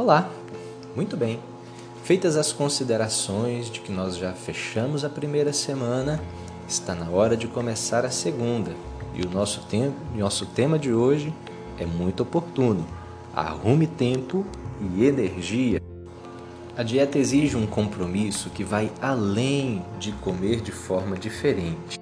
Olá, muito bem. Feitas as considerações de que nós já fechamos a primeira semana, está na hora de começar a segunda. E o nosso, nosso tema de hoje é muito oportuno. Arrume tempo e energia. A dieta exige um compromisso que vai além de comer de forma diferente.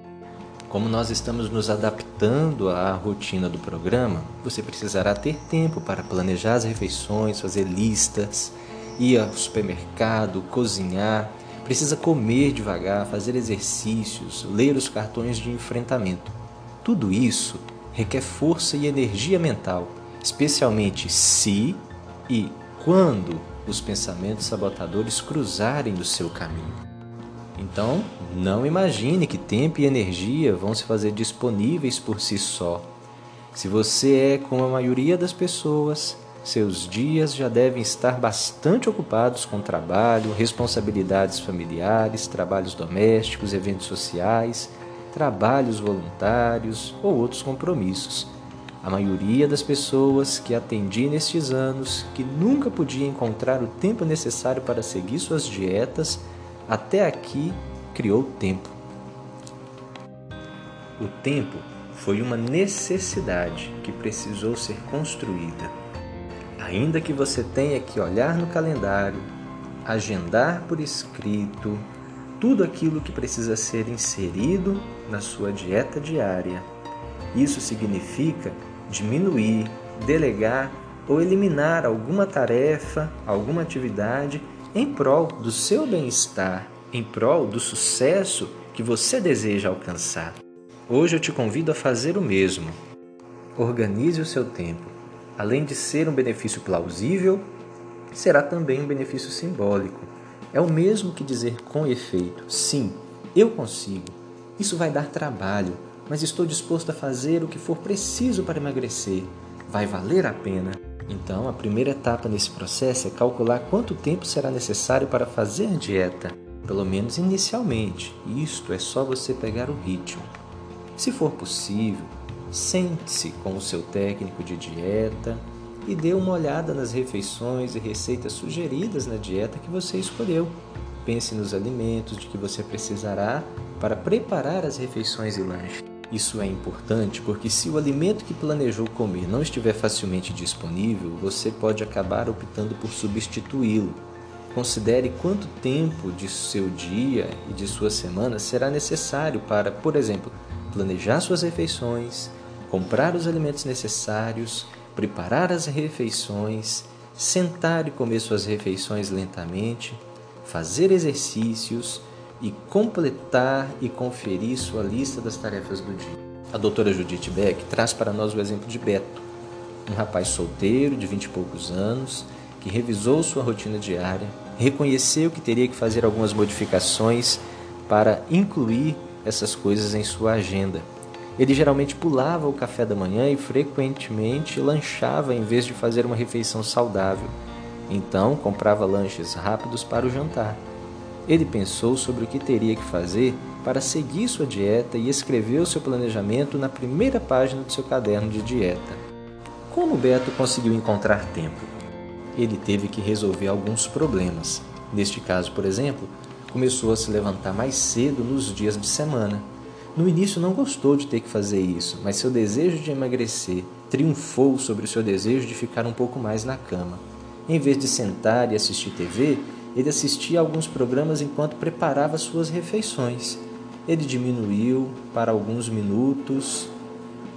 Como nós estamos nos adaptando à rotina do programa, você precisará ter tempo para planejar as refeições, fazer listas, ir ao supermercado, cozinhar. Precisa comer devagar, fazer exercícios, ler os cartões de enfrentamento. Tudo isso requer força e energia mental, especialmente se e quando os pensamentos sabotadores cruzarem do seu caminho. Então, não imagine que tempo e energia vão se fazer disponíveis por si só. Se você é como a maioria das pessoas, seus dias já devem estar bastante ocupados com trabalho, responsabilidades familiares, trabalhos domésticos, eventos sociais, trabalhos voluntários ou outros compromissos. A maioria das pessoas que atendi nestes anos, que nunca podia encontrar o tempo necessário para seguir suas dietas, até aqui criou tempo. O tempo foi uma necessidade que precisou ser construída. Ainda que você tenha que olhar no calendário, agendar por escrito tudo aquilo que precisa ser inserido na sua dieta diária. Isso significa diminuir, delegar ou eliminar alguma tarefa, alguma atividade em prol do seu bem-estar, em prol do sucesso que você deseja alcançar. Hoje eu te convido a fazer o mesmo. Organize o seu tempo. Além de ser um benefício plausível, será também um benefício simbólico. É o mesmo que dizer com efeito: sim, eu consigo. Isso vai dar trabalho, mas estou disposto a fazer o que for preciso para emagrecer. Vai valer a pena. Então, a primeira etapa nesse processo é calcular quanto tempo será necessário para fazer dieta, pelo menos inicialmente. Isto é só você pegar o ritmo. Se for possível, sente-se com o seu técnico de dieta e dê uma olhada nas refeições e receitas sugeridas na dieta que você escolheu. Pense nos alimentos de que você precisará para preparar as refeições e lanches. Isso é importante porque, se o alimento que planejou comer não estiver facilmente disponível, você pode acabar optando por substituí-lo. Considere quanto tempo de seu dia e de sua semana será necessário para, por exemplo, planejar suas refeições, comprar os alimentos necessários, preparar as refeições, sentar e comer suas refeições lentamente, fazer exercícios e completar e conferir sua lista das tarefas do dia. A doutora Judith Beck traz para nós o exemplo de Beto, um rapaz solteiro de vinte e poucos anos que revisou sua rotina diária, reconheceu que teria que fazer algumas modificações para incluir essas coisas em sua agenda. Ele geralmente pulava o café da manhã e frequentemente lanchava em vez de fazer uma refeição saudável. Então, comprava lanches rápidos para o jantar. Ele pensou sobre o que teria que fazer para seguir sua dieta e escreveu seu planejamento na primeira página do seu caderno de dieta. Como Beto conseguiu encontrar tempo? Ele teve que resolver alguns problemas. Neste caso, por exemplo, começou a se levantar mais cedo nos dias de semana. No início não gostou de ter que fazer isso, mas seu desejo de emagrecer triunfou sobre o seu desejo de ficar um pouco mais na cama. Em vez de sentar e assistir TV, ele assistia a alguns programas enquanto preparava suas refeições. Ele diminuiu para alguns minutos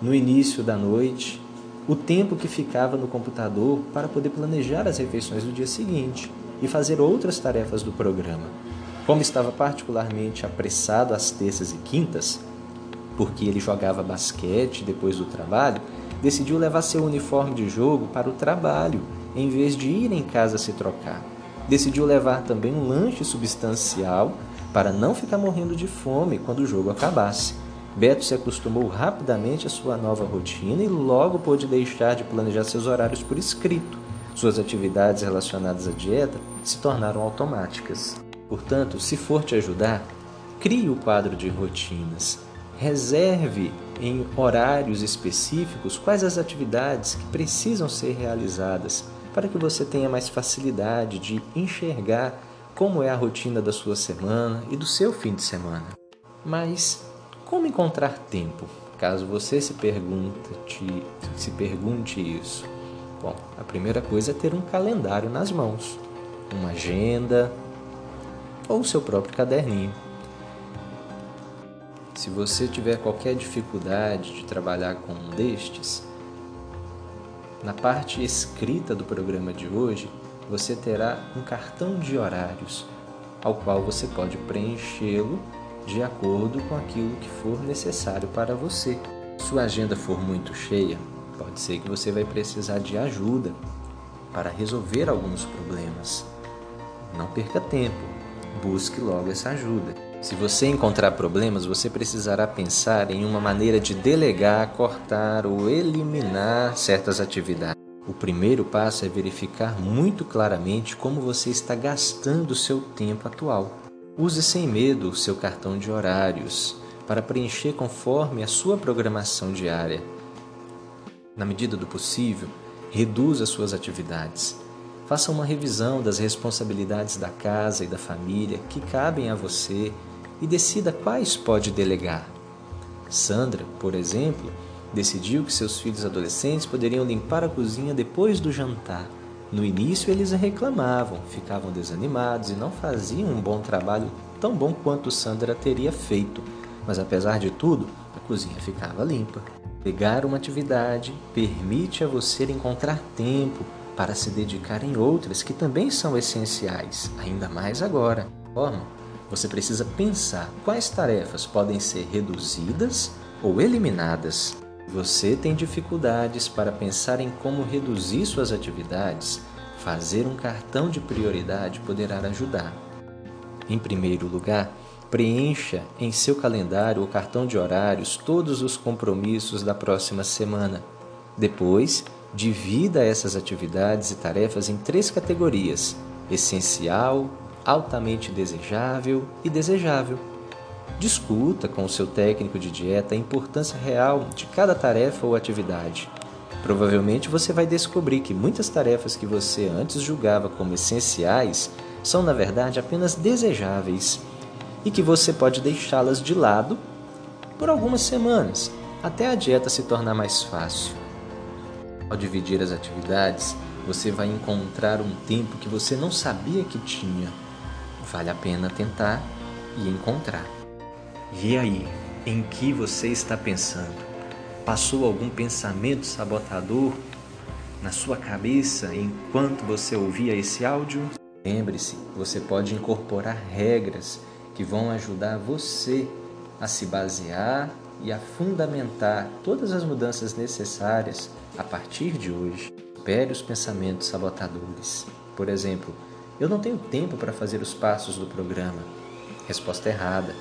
no início da noite o tempo que ficava no computador para poder planejar as refeições do dia seguinte e fazer outras tarefas do programa. Como estava particularmente apressado às terças e quintas, porque ele jogava basquete depois do trabalho, decidiu levar seu uniforme de jogo para o trabalho em vez de ir em casa se trocar decidiu levar também um lanche substancial para não ficar morrendo de fome quando o jogo acabasse. Beto se acostumou rapidamente à sua nova rotina e logo pôde deixar de planejar seus horários por escrito. Suas atividades relacionadas à dieta se tornaram automáticas. Portanto, se for te ajudar, crie o quadro de rotinas. Reserve em horários específicos quais as atividades que precisam ser realizadas para que você tenha mais facilidade de enxergar como é a rotina da sua semana e do seu fim de semana. Mas como encontrar tempo? Caso você se pergunte, se pergunte isso. Bom, a primeira coisa é ter um calendário nas mãos, uma agenda ou seu próprio caderninho. Se você tiver qualquer dificuldade de trabalhar com um destes, na parte escrita do programa de hoje, você terá um cartão de horários, ao qual você pode preenchê-lo de acordo com aquilo que for necessário para você. Se sua agenda for muito cheia, pode ser que você vai precisar de ajuda para resolver alguns problemas. Não perca tempo, busque logo essa ajuda. Se você encontrar problemas, você precisará pensar em uma maneira de delegar, cortar ou eliminar certas atividades. O primeiro passo é verificar muito claramente como você está gastando seu tempo atual. Use sem medo o seu cartão de horários para preencher conforme a sua programação diária. Na medida do possível, reduza suas atividades. Faça uma revisão das responsabilidades da casa e da família que cabem a você e decida quais pode delegar. Sandra, por exemplo, decidiu que seus filhos adolescentes poderiam limpar a cozinha depois do jantar no início eles reclamavam, ficavam desanimados e não faziam um bom trabalho tão bom quanto Sandra teria feito, mas apesar de tudo, a cozinha ficava limpa. Pegar uma atividade permite a você encontrar tempo para se dedicar em outras que também são essenciais, ainda mais agora. Forma, você precisa pensar quais tarefas podem ser reduzidas ou eliminadas você tem dificuldades para pensar em como reduzir suas atividades, fazer um cartão de prioridade poderá ajudar. Em primeiro lugar, preencha em seu calendário o cartão de horários todos os compromissos da próxima semana. Depois, divida essas atividades e tarefas em três categorias: essencial, altamente desejável e desejável. Discuta com o seu técnico de dieta a importância real de cada tarefa ou atividade. Provavelmente você vai descobrir que muitas tarefas que você antes julgava como essenciais são, na verdade, apenas desejáveis e que você pode deixá-las de lado por algumas semanas até a dieta se tornar mais fácil. Ao dividir as atividades, você vai encontrar um tempo que você não sabia que tinha. Vale a pena tentar e encontrar. E aí, em que você está pensando? Passou algum pensamento sabotador na sua cabeça enquanto você ouvia esse áudio? Lembre-se, você pode incorporar regras que vão ajudar você a se basear e a fundamentar todas as mudanças necessárias a partir de hoje. Pere os pensamentos sabotadores. Por exemplo, eu não tenho tempo para fazer os passos do programa. Resposta errada.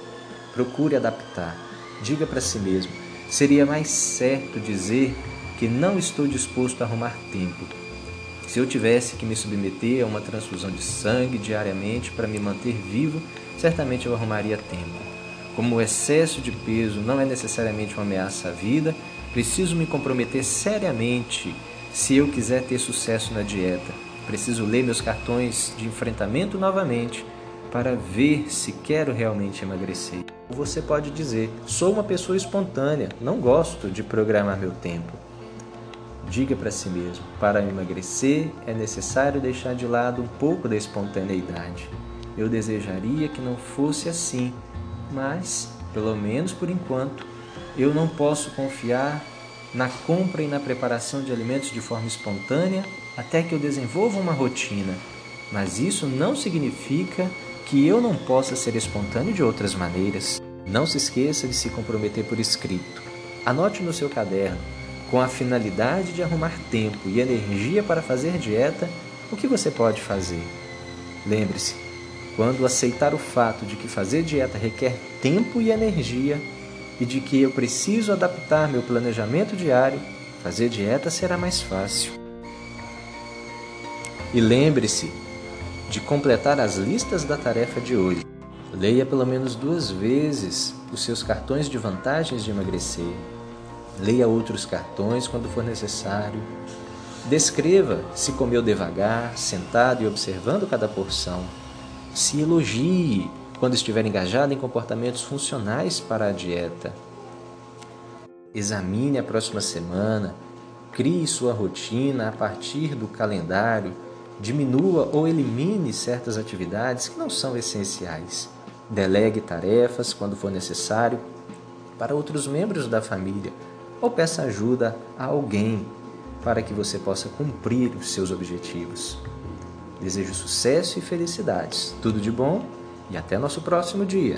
Procure adaptar. Diga para si mesmo: seria mais certo dizer que não estou disposto a arrumar tempo. Se eu tivesse que me submeter a uma transfusão de sangue diariamente para me manter vivo, certamente eu arrumaria tempo. Como o excesso de peso não é necessariamente uma ameaça à vida, preciso me comprometer seriamente se eu quiser ter sucesso na dieta. Preciso ler meus cartões de enfrentamento novamente para ver se quero realmente emagrecer. Você pode dizer: sou uma pessoa espontânea, não gosto de programar meu tempo. Diga para si mesmo: para emagrecer é necessário deixar de lado um pouco da espontaneidade. Eu desejaria que não fosse assim, mas, pelo menos por enquanto, eu não posso confiar na compra e na preparação de alimentos de forma espontânea até que eu desenvolva uma rotina. Mas isso não significa que eu não possa ser espontâneo de outras maneiras. Não se esqueça de se comprometer por escrito. Anote no seu caderno, com a finalidade de arrumar tempo e energia para fazer dieta, o que você pode fazer. Lembre-se, quando aceitar o fato de que fazer dieta requer tempo e energia e de que eu preciso adaptar meu planejamento diário, fazer dieta será mais fácil. E lembre-se de completar as listas da tarefa de hoje. Leia pelo menos duas vezes os seus cartões de vantagens de emagrecer. Leia outros cartões quando for necessário. Descreva se comeu devagar, sentado e observando cada porção. Se elogie quando estiver engajado em comportamentos funcionais para a dieta. Examine a próxima semana, crie sua rotina a partir do calendário, diminua ou elimine certas atividades que não são essenciais. Delegue tarefas quando for necessário para outros membros da família ou peça ajuda a alguém para que você possa cumprir os seus objetivos. Desejo sucesso e felicidades. Tudo de bom e até nosso próximo dia.